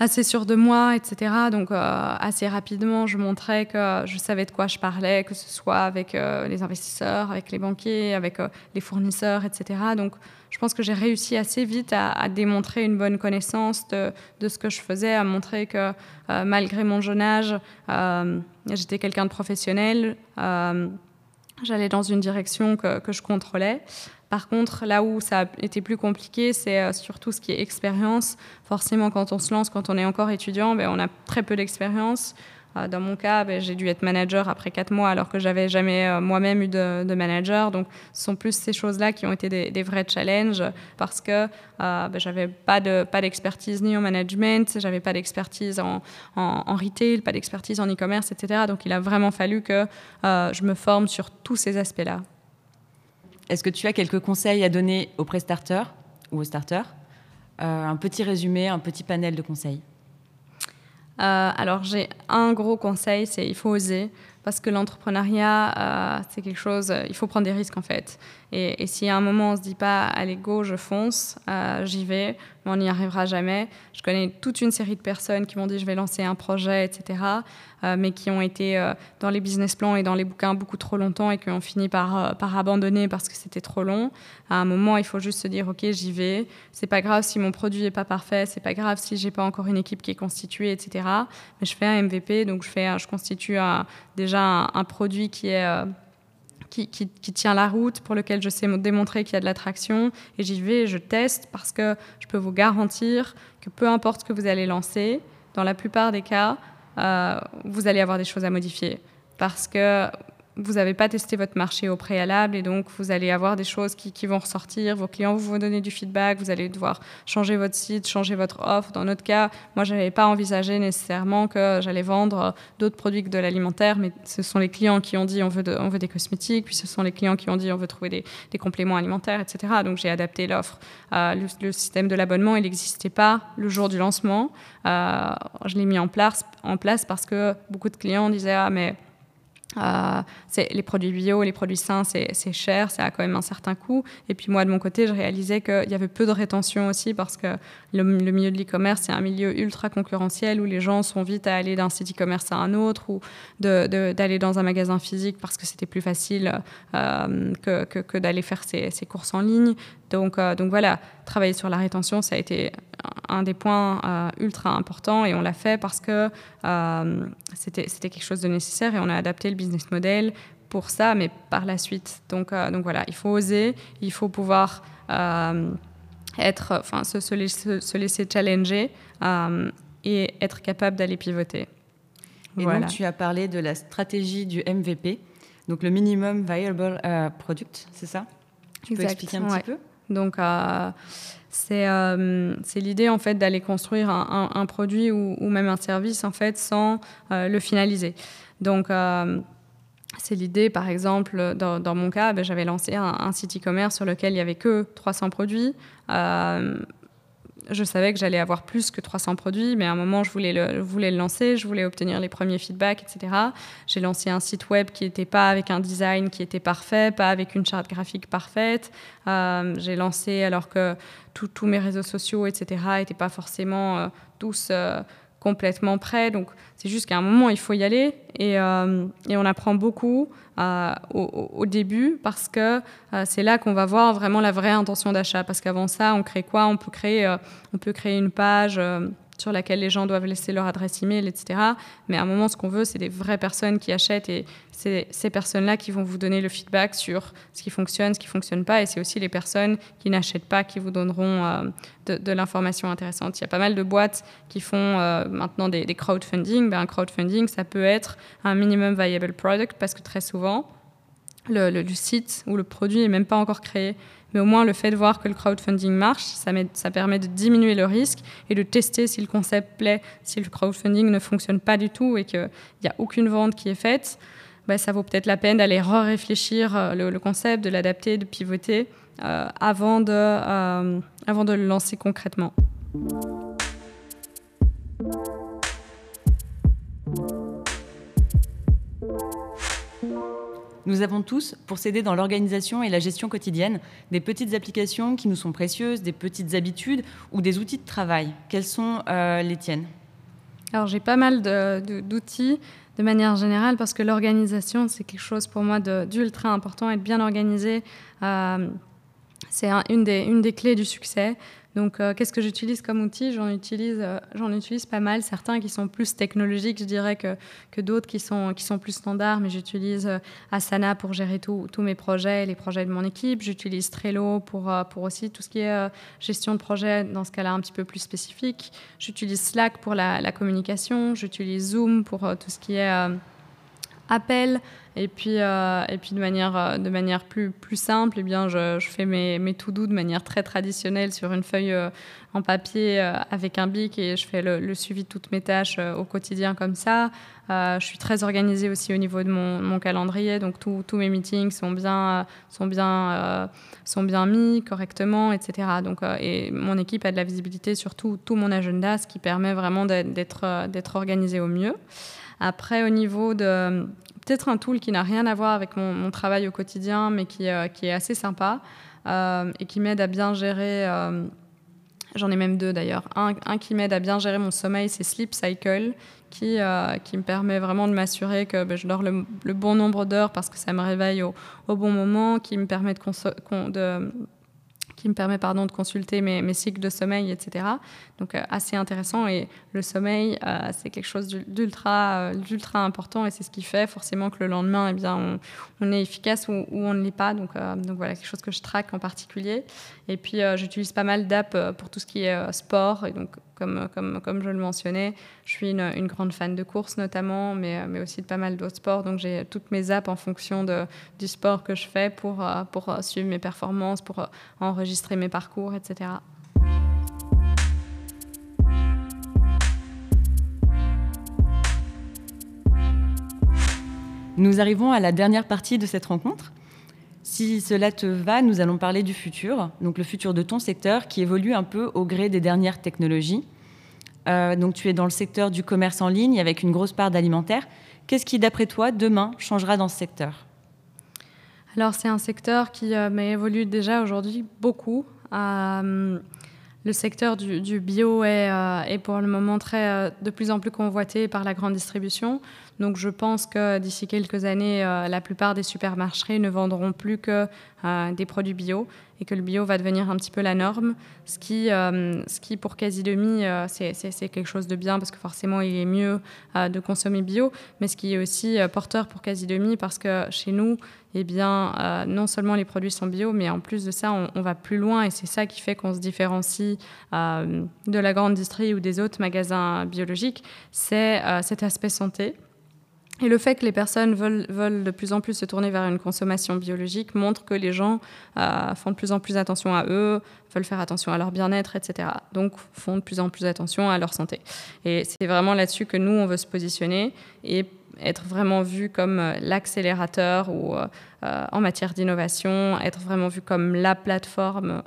assez sûre de moi, etc. Donc euh, assez rapidement, je montrais que je savais de quoi je parlais, que ce soit avec euh, les investisseurs, avec les banquiers, avec les fournisseurs, etc. Donc je pense que j'ai réussi assez vite à, démontrer une bonne connaissance de, ce que je faisais, à montrer que malgré mon jeune âge, j'étais quelqu'un de professionnel. J'allais dans une direction que, je contrôlais. Par contre, là où ça a été plus compliqué, c'est euh, surtout ce qui est expérience. Forcément, quand on se lance, quand on est encore étudiant, ben, on a très peu d'expérience. Euh, dans mon cas, ben, j'ai dû être manager après quatre mois alors que j'avais jamais euh, moi-même eu de, manager. Donc, ce sont plus ces choses-là qui ont été des, vrais challenges parce que euh, ben, j'avais pas de pas d'expertise ni en management, j'avais pas d'expertise en, en, retail, pas d'expertise en e-commerce, etc. Donc, il a vraiment fallu que je me forme sur tous ces aspects-là. Est-ce que tu as quelques conseils à donner aux pré-starters ou aux starters? Un petit résumé, un petit panel de conseils alors j'ai un gros conseil, c'est il faut oser parce que l'entrepreneuriat, euh, c'est quelque chose, il faut prendre des risques en fait. Et, si à un moment on se dit pas, allez go, je fonce, euh, j'y vais, mais on n'y arrivera jamais. Je connais toute une série de personnes qui m'ont dit je vais lancer un projet, etc., euh, mais qui ont été euh, dans les business plans et dans les bouquins beaucoup trop longtemps et qui ont fini par, abandonner parce que c'était trop long. À un moment, il faut juste se dire ok, j'y vais. C'est pas grave si mon produit est pas parfait, c'est pas grave si j'ai pas encore une équipe qui est constituée, etc. Mais je fais un MVP, donc je fais, je constitue déjà un, produit qui est qui, tient la route, pour lequel je sais démontrer qu'il y a de l'attraction. Et j'y vais, je teste parce que je peux vous garantir que peu importe ce que vous allez lancer, dans la plupart des cas, euh, vous allez avoir des choses à modifier. Parce que vous n'avez pas testé votre marché au préalable et donc vous allez avoir des choses qui, vont ressortir. Vos clients vont vous donner du feedback, vous allez devoir changer votre site, changer votre offre. Dans notre cas, moi, je n'avais pas envisagé nécessairement que j'allais vendre d'autres produits que de l'alimentaire, mais ce sont les clients qui ont dit on veut, des cosmétiques, puis ce sont les clients qui ont dit on veut trouver des, compléments alimentaires, etc. Donc j'ai adapté l'offre. Euh, le, système de l'abonnement, il n'existait pas le jour du lancement. Euh, je l'ai mis en place parce que beaucoup de clients disaient ah mais euh, les produits bio, les produits sains, c'est cher, ça a quand même un certain coût. Et puis moi, de mon côté, je réalisais qu'il y avait peu de rétention aussi parce que le, milieu de l'e-commerce, c'est un milieu ultra concurrentiel où les gens sont vite à aller d'un site e-commerce à un autre ou d'aller dans un magasin physique parce que c'était plus facile euh, que, que, d'aller faire ses, courses en ligne. Donc, euh, donc voilà, travailler sur la rétention, ça a été un des points euh, ultra importants et on l'a fait parce que euh, c'était quelque chose de nécessaire et on a adapté le business model pour ça, mais par la suite. Donc, donc voilà, il faut oser, il faut pouvoir être, enfin, se, se, laisser, se, laisser, challenger et être capable d'aller pivoter. Et donc tu as parlé de la stratégie du MVP, donc le minimum viable product, c'est ça? Tu peux expliquer un petit peu? Donc, euh, euh, c'est l'idée en fait d'aller construire un, produit ou, même un service en fait sans euh, le finaliser. Donc, c'est l'idée, par exemple, dans, mon cas, ben, j'avais lancé un, un site e-commerce sur lequel il n'y avait que 300 produits je savais que j'allais avoir plus que 300 produits, mais à un moment, je voulais le, voulais le lancer, je voulais obtenir les premiers feedbacks, etc. J'ai lancé un site web qui n'était pas avec un design qui était parfait, pas avec une charte graphique parfaite. Euh, j'ai lancé alors que tous mes réseaux sociaux, etc., n'étaient pas forcément euh, tous euh, complètement prêts. Donc, c'est juste qu'à un moment, il faut y aller et, et on apprend beaucoup. Euh, au, début parce que euh, c'est là qu'on va voir vraiment la vraie intention d'achat. Parce qu'avant ça, on crée quoi? On peut créer, euh, on peut créer une page sur laquelle les gens doivent laisser leur adresse email, etc. Mais à un moment, ce qu'on veut, c'est des vraies personnes qui achètent et c'est ces personnes-là qui vont vous donner le feedback sur ce qui fonctionne, ce qui fonctionne pas. Et c'est aussi les personnes qui n'achètent pas qui vous donneront euh, de, l'information intéressante. Il y a pas mal de boîtes qui font euh, maintenant des, crowdfunding. Ben, un crowdfunding, ça peut être un minimum viable product parce que très souvent, le site ou le produit n'est même pas encore créé. Mais au moins, le fait de voir que le crowdfunding marche, ça, permet de diminuer le risque et de tester si le concept plaît. Si le crowdfunding ne fonctionne pas du tout et qu'il n'y a aucune vente qui est faite, bah, ça vaut peut-être la peine d'aller réfléchir euh, le, concept, de l'adapter, de pivoter euh, euh, avant de le lancer concrètement. Nous avons tous, pour s'aider dans l'organisation et la gestion quotidienne, des petites applications qui nous sont précieuses, des petites habitudes ou des outils de travail. Quels sont euh, les tiennes? Alors j'ai pas mal d'outils de, manière générale parce que l'organisation, c'est quelque chose pour moi d'ultra important. Être bien organisé, euh, c'est une des clés du succès. Donc, euh, qu'est-ce que j'utilise comme outil? J'en utilise, euh, utilise pas mal. Certains qui sont plus technologiques, je dirais, que, que d'autres qui sont, qui sont plus standards. Mais j'utilise euh, Asana pour gérer tous mes projets, les projets de mon équipe. J'utilise Trello pour, pour aussi tout ce qui est gestion de projet, dans ce cas-là un petit peu plus spécifique. J'utilise Slack pour la communication. J'utilise Zoom pour tout ce qui est appel. Et puis, euh, et puis de manière, euh, de manière plus, plus simple, eh bien, je, je fais mes, mes to-do de manière très traditionnelle sur une feuille euh, en papier avec un bic et je fais le, suivi de toutes mes tâches au quotidien comme ça. je suis très organisée aussi au niveau de mon, calendrier, donc tous mes meetings sont bien, sont, bien, sont bien mis correctement, etc. Donc, et mon équipe a de la visibilité sur tout, tout mon agenda, ce qui permet vraiment d'être organisé au mieux. Après, au niveau de peut-être un tool qui n'a rien à voir avec mon, travail au quotidien, mais qui, euh, est assez sympa euh, et qui m'aide à bien gérer. Euh, j'en ai même deux d'ailleurs. Un, qui m'aide à bien gérer mon sommeil, c'est Sleep Cycle, qui, qui me permet vraiment de m'assurer que ben, je dors le, bon nombre d'heures parce que ça me réveille au, bon moment, qui me permet de qui me permet pardon, de consulter mes, cycles de sommeil, etc. Donc euh, assez intéressant. Et le sommeil, euh, c'est quelque chose d'ultra, euh, important et c'est ce qui fait forcément que le lendemain, eh bien, on, est efficace ou, on ne l'est pas. Donc, donc voilà, quelque chose que je traque en particulier. Et puis j'utilise pas mal d'apps pour tout ce qui est sport. Et donc comme, comme, comme je le mentionnais, je suis une, une grande fan de course notamment, mais, mais aussi de pas mal d'autres sports. Donc j'ai toutes mes apps en fonction de, du sport que je fais pour, pour suivre mes performances, pour enregistrer mes parcours, etc. Nous arrivons à la dernière partie de cette rencontre. Si cela te va, nous allons parler du futur, donc le futur de ton secteur qui évolue un peu au gré des dernières technologies. Euh, donc tu es dans le secteur du commerce en ligne avec une grosse part d'alimentaire. Qu'est-ce qui, d'après toi, demain changera dans ce secteur? Alors c'est un secteur qui euh, évolue déjà aujourd'hui beaucoup. Euh, le secteur du, bio est, est, pour le moment très, de plus en plus convoité par la grande distribution. Donc je pense que d'ici quelques années, euh, la plupart des supermarchés ne vendront plus que euh, des produits bio et que le bio va devenir un petit peu la norme, ce qui, euh, ce qui pour quasi c'est quelque chose de bien parce que forcément il est mieux de consommer bio, mais ce qui est aussi porteur pour quasi parce que chez nous, eh bien, non seulement les produits sont bio, mais en plus de ça, on, on va plus loin et c'est ça qui fait qu'on se différencie de la grande distrie ou des autres magasins biologiques, c'est cet aspect santé. Et le fait que les personnes veulent, veulent, de plus en plus se tourner vers une consommation biologique montre que les gens euh, font de plus en plus attention à eux, veulent faire attention à leur bien-être, etc. Donc font de plus en plus attention à leur santé. Et c'est vraiment là-dessus que nous, on veut se positionner et être vraiment vu comme euh, l'accélérateur euh, euh, en matière d'innovation, être vraiment vu comme la plateforme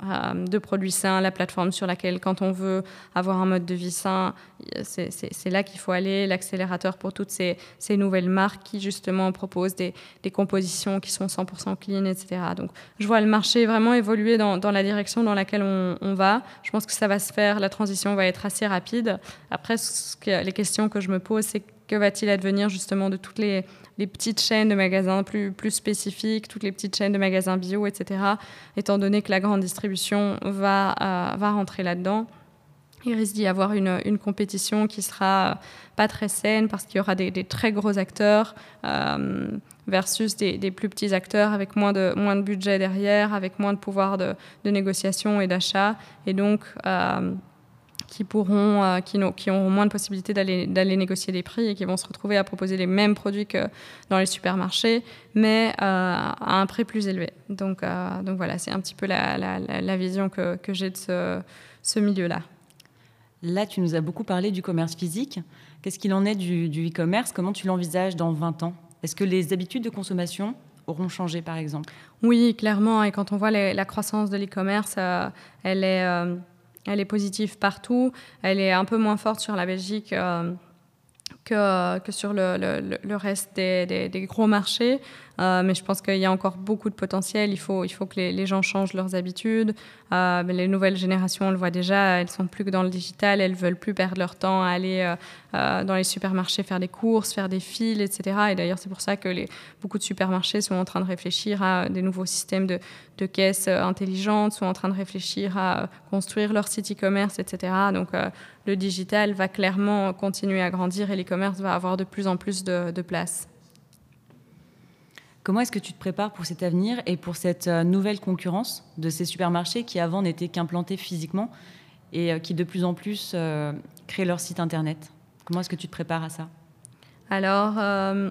de produits sains, la plateforme sur laquelle, quand on veut avoir un mode de vie sain, c'est là qu'il faut aller, l'accélérateur pour toutes ces, nouvelles marques qui justement proposent des, compositions qui sont 100% clean, etc. Donc je vois le marché vraiment évoluer dans, la direction dans laquelle on, va. Je pense que ça va se faire, la transition va être assez rapide. Après, les questions que je me pose, c'est que va-t-il advenir justement de toutes les, petites chaînes de magasins plus, spécifiques, toutes les petites chaînes de magasins bio, etc., étant donné que la grande distribution va, euh, rentrer là-dedans il risque d'y avoir une, compétition qui sera pas très saine parce qu'il y aura des, très gros acteurs euh, versus des, plus petits acteurs avec moins de, budget derrière, avec moins de pouvoir de, de négociation et d'achat. Et donc, euh, qui pourront, euh, qui, qui, auront moins de possibilités d'aller négocier des prix et qui vont se retrouver à proposer les mêmes produits que dans les supermarchés, mais euh, à un prix plus élevé. Donc, euh, donc voilà, c'est un petit peu la, la, la vision que, que j'ai de ce, ce milieu-là. Là, tu nous as beaucoup parlé du commerce physique. Qu'est-ce qu'il en est du e-commerce? Comment tu l'envisages dans 20 ans? Est-ce que les habitudes de consommation auront changé, par exemple? Oui, clairement. Et quand on voit les, la croissance de l'e-commerce, euh, elle est euh, elle est positive partout. Elle est un peu moins forte sur la Belgique euh, que, sur le, reste des, gros marchés. Euh, mais je pense qu'il y a encore beaucoup de potentiel. Il faut, il faut que les, gens changent leurs habitudes. Euh, les nouvelles générations, on le voit déjà, elles sont plus que dans le digital. Elles veulent plus perdre leur temps à aller euh, dans les supermarchés faire des courses, faire des fils, etc. Et d'ailleurs, c'est pour ça que beaucoup de supermarchés sont en train de réfléchir à des nouveaux systèmes de, de caisses intelligentes, sont en train de réfléchir à construire leur site e-commerce, etc. Donc, le digital va clairement continuer à grandir et l'e-commerce va avoir de plus en plus de, de place. Comment est-ce que tu te prépares pour cet avenir et pour cette euh, nouvelle concurrence de ces supermarchés qui avant n'étaient qu'implantés physiquement et euh, qui de plus en plus euh, créent leur site internet? Comment est-ce que tu te prépares à ça? Alors, euh,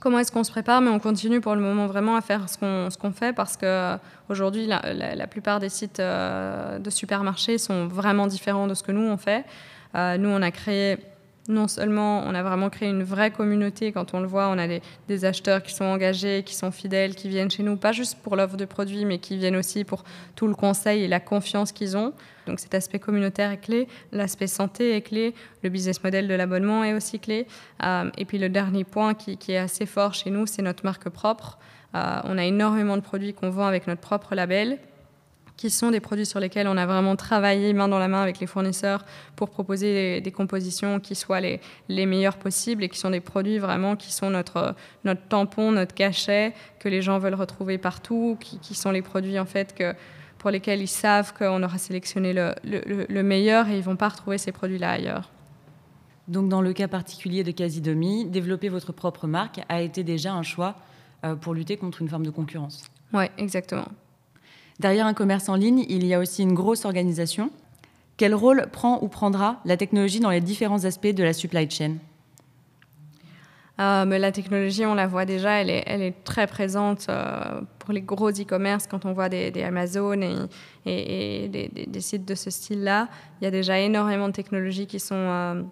comment est-ce qu'on se prépare Mais on continue pour le moment vraiment à faire ce qu'on qu fait parce qu'aujourd'hui, la, la, la, plupart des sites euh, de supermarchés sont vraiment différents de ce que nous on fait. Euh, nous, on a créé non seulement on a vraiment créé une vraie communauté, quand on le voit, on a des, acheteurs qui sont engagés, qui sont fidèles, qui viennent chez nous, pas juste pour l'offre de produits, mais qui viennent aussi pour tout le conseil et la confiance qu'ils ont. Donc cet aspect communautaire est clé, l'aspect santé est clé, le business model de l'abonnement est aussi clé. Euh, et puis le dernier point qui, qui, est assez fort chez nous, c'est notre marque propre. Euh, on a énormément de produits qu'on vend avec notre propre label qui sont des produits sur lesquels on a vraiment travaillé main dans la main avec les fournisseurs pour proposer des, des compositions qui soient les, les meilleures possibles et qui sont des produits vraiment qui sont notre, notre tampon, notre cachet, que les gens veulent retrouver partout, qui, qui sont les produits en fait que, pour lesquels ils savent qu'on aura sélectionné le, le, le, meilleur et ils ne vont pas retrouver ces produits-là ailleurs. Donc dans le cas particulier de Casidomi, développer votre propre marque a été déjà un choix euh, pour lutter contre une forme de concurrence. Oui, exactement. Derrière un commerce en ligne, il y a aussi une grosse organisation. Quel rôle prend ou prendra la technologie dans les différents aspects de la supply chain? Euh, mais la technologie, on la voit déjà, elle est, très présente euh, pour les gros e-commerce quand on voit des, Amazon et, des, sites de ce style-là. Il y a déjà énormément de technologies qui sont euh,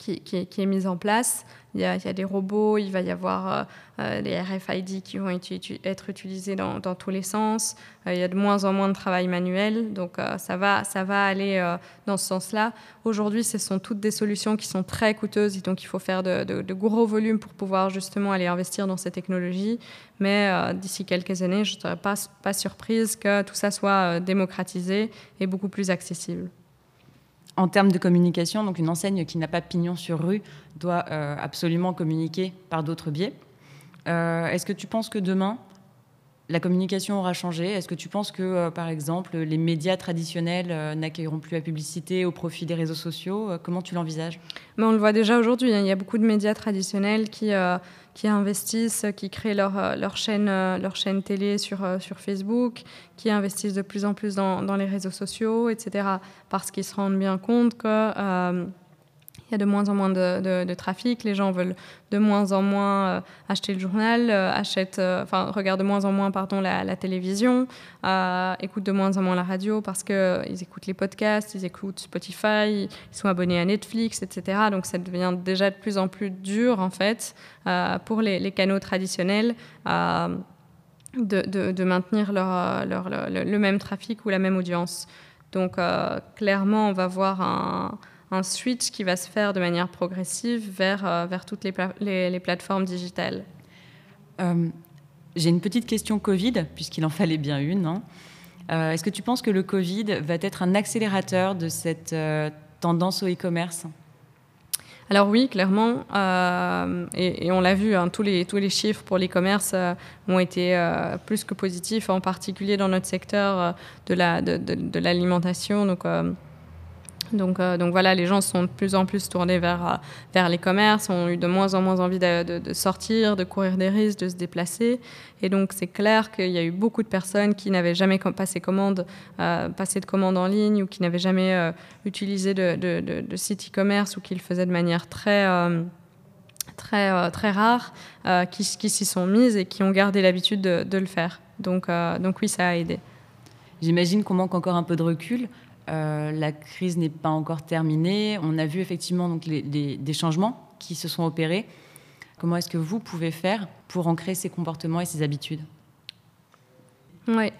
qui, est mise en place. Il y, a, des robots, il va y avoir euh, des RFID qui vont être utilisés dans, tous les sens. Euh, il y a de moins en moins de travail manuel, donc euh, ça, va, ça va aller euh, dans ce sens-là. Aujourd'hui, ce sont toutes des solutions qui sont très coûteuses donc il faut faire de, gros volumes pour pouvoir justement aller investir dans ces technologies. Mais euh, d'ici quelques années, je ne serais pas, surprise que tout ça soit euh, démocratisé et beaucoup plus accessible en termes de communication, donc une enseigne qui n'a pas pignon sur rue doit euh, absolument communiquer par d'autres biais. Euh, Est-ce que tu penses que demain, la communication aura changé? Est-ce que tu penses que, euh, par exemple, les médias traditionnels n'accueilleront plus la publicité au profit des réseaux sociaux? Comment tu l'envisages? On le voit déjà aujourd'hui. Hein. Il y a beaucoup de médias traditionnels qui, qui investissent, qui créent leur, euh, chaîne, euh, leur chaîne télé sur, sur Facebook, qui investissent de plus en plus dans, dans les réseaux sociaux, etc. Parce qu'ils se rendent bien compte que il y a de moins en moins de, trafic, les gens veulent de moins en moins euh, acheter le journal, euh, achètent, euh, enfin, regardent de moins en moins pardon, la, télévision, écoutent de moins en moins la radio parce qu'ils écoutent les podcasts, ils écoutent Spotify, ils sont abonnés à Netflix, etc. Donc ça devient déjà de plus en plus dur, en fait, pour les, canaux traditionnels. De, maintenir leur, le même trafic ou la même audience. Donc clairement, on va voir un, un switch qui va se faire de manière progressive vers, euh, vers toutes les, pla les, les, plateformes digitales. Euh, J'ai une petite question Covid, puisqu'il en fallait bien une. Hein. Euh, Est-ce que tu penses que le Covid va être un accélérateur de cette euh, tendance au e-commerce? Alors oui, clairement, euh, et, et, on l'a vu, hein, tous, les, tous les chiffres pour l'e-commerce euh, ont été euh, plus que positifs, en particulier dans notre secteur de l'alimentation. La, de, de, de Donc Donc, euh, donc voilà, les gens sont de plus en plus tournés vers, euh, les commerces, ont eu de moins en moins envie de, sortir, de courir des risques, de se déplacer. Et donc c'est clair qu'il y a eu beaucoup de personnes qui n'avaient jamais euh, passé de commande en ligne ou qui n'avaient jamais utilisé de, site e-commerce ou qui le faisaient de manière très, très, très rare, qui, s'y sont mises et qui ont gardé l'habitude de, le faire. Donc oui, ça a aidé. J'imagine qu'on manque encore un peu de recul euh, la crise n'est pas encore terminée. On a vu effectivement donc, des changements qui se sont opérés. Comment est-ce que vous pouvez faire pour ancrer ces comportements et ces habitudes? Oui, euh,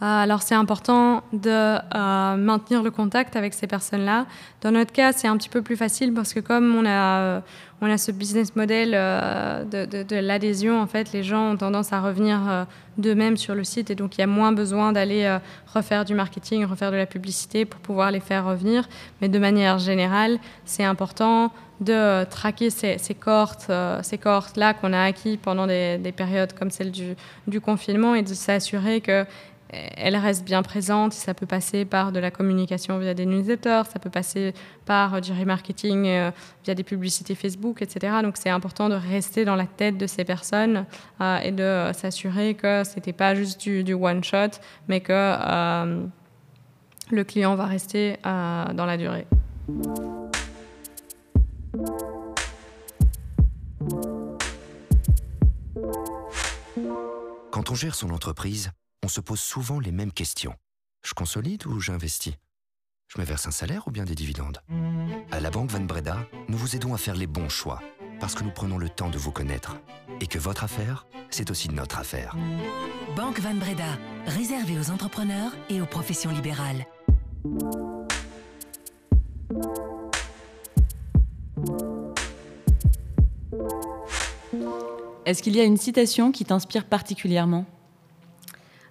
alors c'est important de euh, maintenir le contact avec ces personnes-là. Dans notre cas, c'est un petit peu plus facile parce que comme on a, on a ce business model de, l'adhésion, en fait, les gens ont tendance à revenir d'eux-mêmes sur le site et donc il y a moins besoin d'aller euh, refaire du marketing, refaire de la publicité pour pouvoir les faire revenir. Mais de manière générale, c'est important de traquer ces, ces cohortes, euh, ces cohortes-là qu'on a acquis pendant des, périodes comme celle du, confinement et de s'assurer que elle reste bien présente. Ça peut passer par de la communication via des newsletters, ça peut passer par euh, du remarketing euh, via des publicités Facebook, etc. Donc c'est important de rester dans la tête de ces personnes euh, et de s'assurer que ce n'était pas juste du, one shot, mais que le client va rester dans la durée. Quand on gère son entreprise, on se pose souvent les mêmes questions. Je consolide ou j'investis? Je me verse un salaire ou bien des dividendes? À la Banque Van Breda, nous vous aidons à faire les bons choix parce que nous prenons le temps de vous connaître et que votre affaire, c'est aussi notre affaire. Banque Van Breda, réservée aux entrepreneurs et aux professions libérales. Est-ce qu'il y a une citation qui t'inspire particulièrement?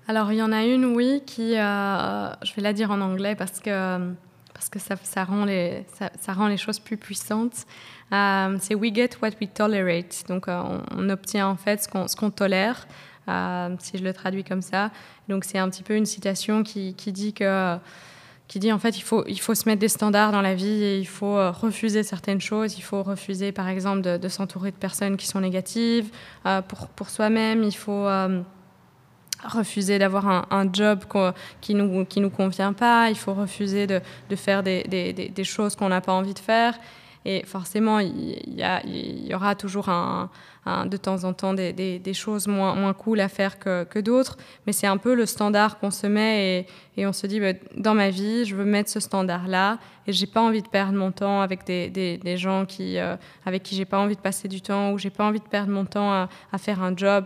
Alors, il y en a une, oui, qui, euh, je vais la dire en anglais parce que, parce que ça, rend, les, ça, rend les choses plus puissantes. Euh, c'est We get what we tolerate. Donc, euh, on, obtient en fait ce qu'on tolère, si je le traduis comme ça. Donc, c'est un petit peu une citation qui, qui dit que qui dit en fait il faut, il faut se mettre des standards dans la vie et il faut refuser certaines choses. Il faut refuser par exemple de, s'entourer de personnes qui sont négatives. pour pour soi-même, il faut refuser d'avoir un, job qui ne nous, qui nous convient pas, il faut refuser de, de faire des, des, des choses qu'on n'a pas envie de faire. Et forcément, il y, aura toujours un, de temps en temps des, choses moins, cool à faire que, d'autres, mais c'est un peu le standard qu'on se met et, on se dit, bah, dans ma vie, je veux mettre ce standard-là et j'ai pas envie de perdre mon temps avec des, gens qui, euh, avec qui j'ai pas envie de passer du temps ou j'ai pas envie de perdre mon temps à faire un job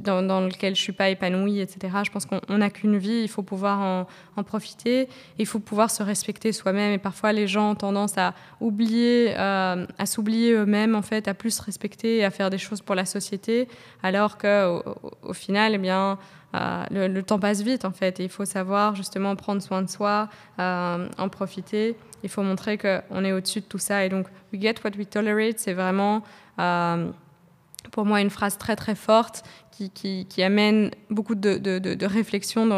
dans, lequel je suis pas épanouie, etc. Je pense qu'on n'a qu'une vie, il faut pouvoir en, profiter, il faut pouvoir se respecter soi-même. Et parfois, les gens ont tendance à oublier, euh, à s'oublier eux-mêmes, en fait, à plus se respecter et à faire des choses pour la société, alors qu'au au, final, eh bien, euh, le, temps passe vite, en fait. Et il faut savoir justement prendre soin de soi, euh, en profiter. Il faut montrer qu'on est au-dessus de tout ça. Et donc, we get what we tolerate, c'est vraiment pour moi une phrase très très forte qui, amène beaucoup de, réflexion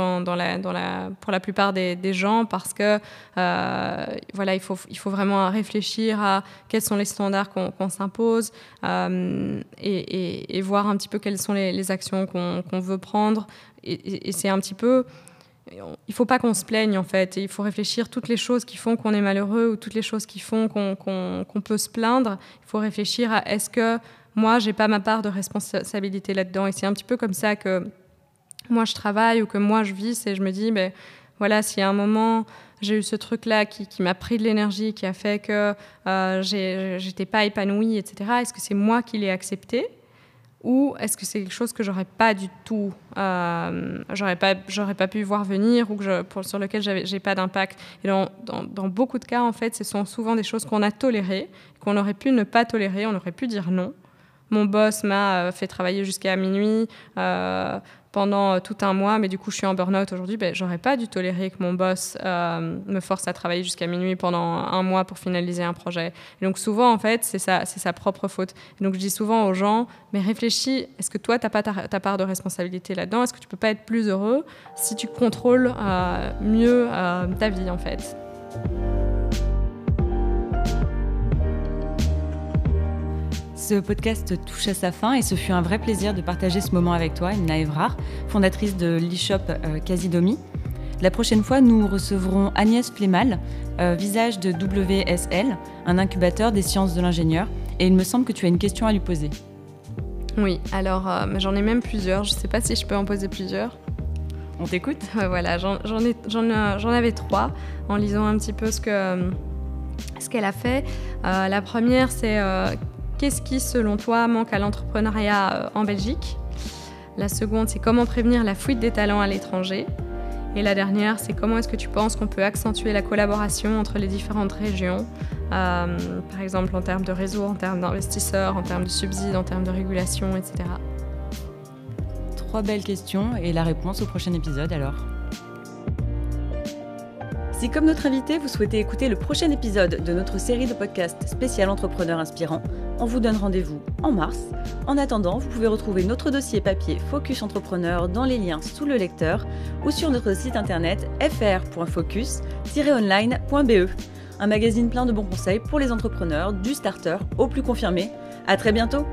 pour la plupart des, gens parce que euh, voilà, il, faut, vraiment réfléchir à quels sont les standards qu'on s'impose euh, et, et, voir un petit peu quelles sont les, actions qu'on veut prendre. Et, c'est un petit peu il faut pas qu'on se plaigne en fait. il faut réfléchir toutes les choses qui font qu'on est malheureux ou toutes les choses qui font qu'on peut se plaindre. Il faut réfléchir à est-ce que moi, j'ai pas ma part de responsabilité là-dedans. Et c'est un petit peu comme ça que moi, je travaille ou que moi, je vis. Et je me dis, ben, voilà, s'il y a un moment, j'ai eu ce truc-là qui, m'a pris de l'énergie, qui a fait que euh, j'étais pas épanouie, etc., est-ce que c'est moi qui l'ai accepté ou est-ce que c'est quelque chose que j'aurais pas du tout, euh, j'aurais pas, pas pu voir venir ou que sur lequel j'ai pas d'impact? Et dans, beaucoup de cas, en fait, ce sont souvent des choses qu'on a tolérées, qu'on aurait pu ne pas tolérer, on aurait pu dire non. Mon boss m'a euh, fait travailler jusqu'à minuit euh, pendant euh, tout un mois, mais du coup, je suis en burn-out aujourd'hui. Ben, J'aurais pas dû tolérer que mon boss me force à travailler jusqu'à minuit pendant un mois pour finaliser un projet. Et donc, souvent, en fait, c'est sa, sa propre faute. donc, je dis souvent aux gens, mais réfléchis, est-ce que toi, tu n'as pas ta, part de responsabilité là-dedans? Est-ce que tu peux pas être plus heureux si tu contrôles mieux ta vie, en fait? Ce podcast touche à sa fin et ce fut un vrai plaisir de partager ce moment avec toi, Emna Evrard, fondatrice de l'e-shop euh, Casidomi. La prochaine fois, nous recevrons Agnès Flemal, euh, visage de WSL, un incubateur des sciences de l'ingénieur, et il me semble que tu as une question à lui poser. Oui, alors euh, j'en ai même plusieurs, je ne sais pas si je peux en poser plusieurs. On t'écoute Voilà, j'en avais trois en lisant un petit peu ce que ce qu'elle a fait. Euh, la première, c'est euh, qu'est-ce qui, selon toi, manque à l'entrepreneuriat euh, en Belgique? La seconde, c'est comment prévenir la fuite des talents à l'étranger Et la dernière, c'est comment est-ce que tu penses qu'on peut accentuer la collaboration entre les différentes régions, par exemple en termes de réseau, en termes d'investisseurs, en termes de subsides, en termes de régulation, etc. Trois belles questions et la réponse au prochain épisode alors. Si comme notre invité, vous souhaitez écouter le prochain épisode de notre série de podcasts spécial entrepreneur inspirant, on vous donne rendez-vous en mars. En attendant, vous pouvez retrouver notre dossier papier Focus Entrepreneur dans les liens sous le lecteur ou sur notre site internet fr.focus-online.be. Un magazine plein de bons conseils pour les entrepreneurs, du starter au plus confirmé. À très bientôt!